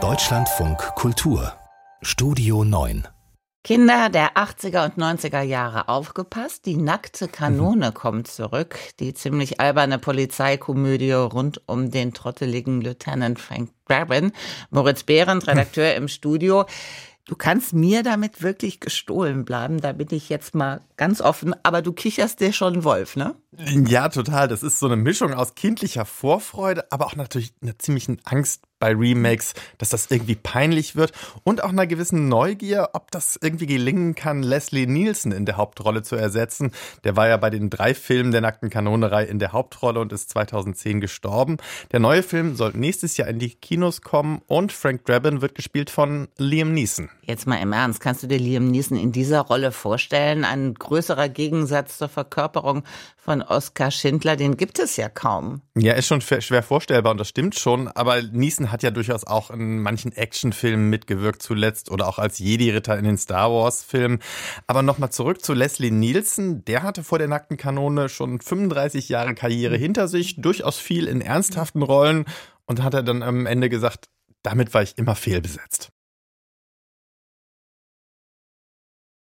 Deutschlandfunk Kultur Studio 9 Kinder der 80er und 90er Jahre aufgepasst. Die nackte Kanone kommt zurück. Die ziemlich alberne Polizeikomödie rund um den trotteligen Lieutenant Frank Drabin. Moritz Behrendt, Redakteur im Studio. Du kannst mir damit wirklich gestohlen bleiben, da bin ich jetzt mal ganz offen, aber du kicherst dir schon Wolf, ne? Ja, total. Das ist so eine Mischung aus kindlicher Vorfreude, aber auch natürlich einer ziemlichen Angst bei Remakes, dass das irgendwie peinlich wird und auch einer gewissen Neugier, ob das irgendwie gelingen kann, Leslie Nielsen in der Hauptrolle zu ersetzen. Der war ja bei den drei Filmen der nackten Kanonerei in der Hauptrolle und ist 2010 gestorben. Der neue Film soll nächstes Jahr in die Kinos kommen und Frank Drabin wird gespielt von Liam Neeson. Jetzt mal im Ernst, kannst du dir Liam Neeson in dieser Rolle vorstellen? Ein größerer Gegensatz zur Verkörperung von Oskar Schindler, den gibt es ja kaum. Ja, ist schon schwer vorstellbar und das stimmt schon, aber Neeson hat ja durchaus auch in manchen Actionfilmen mitgewirkt zuletzt oder auch als Jedi-Ritter in den Star Wars-Filmen. Aber nochmal zurück zu Leslie Nielsen. Der hatte vor der nackten Kanone schon 35 Jahre Karriere hinter sich, durchaus viel in ernsthaften Rollen und hat er dann am Ende gesagt, damit war ich immer fehlbesetzt.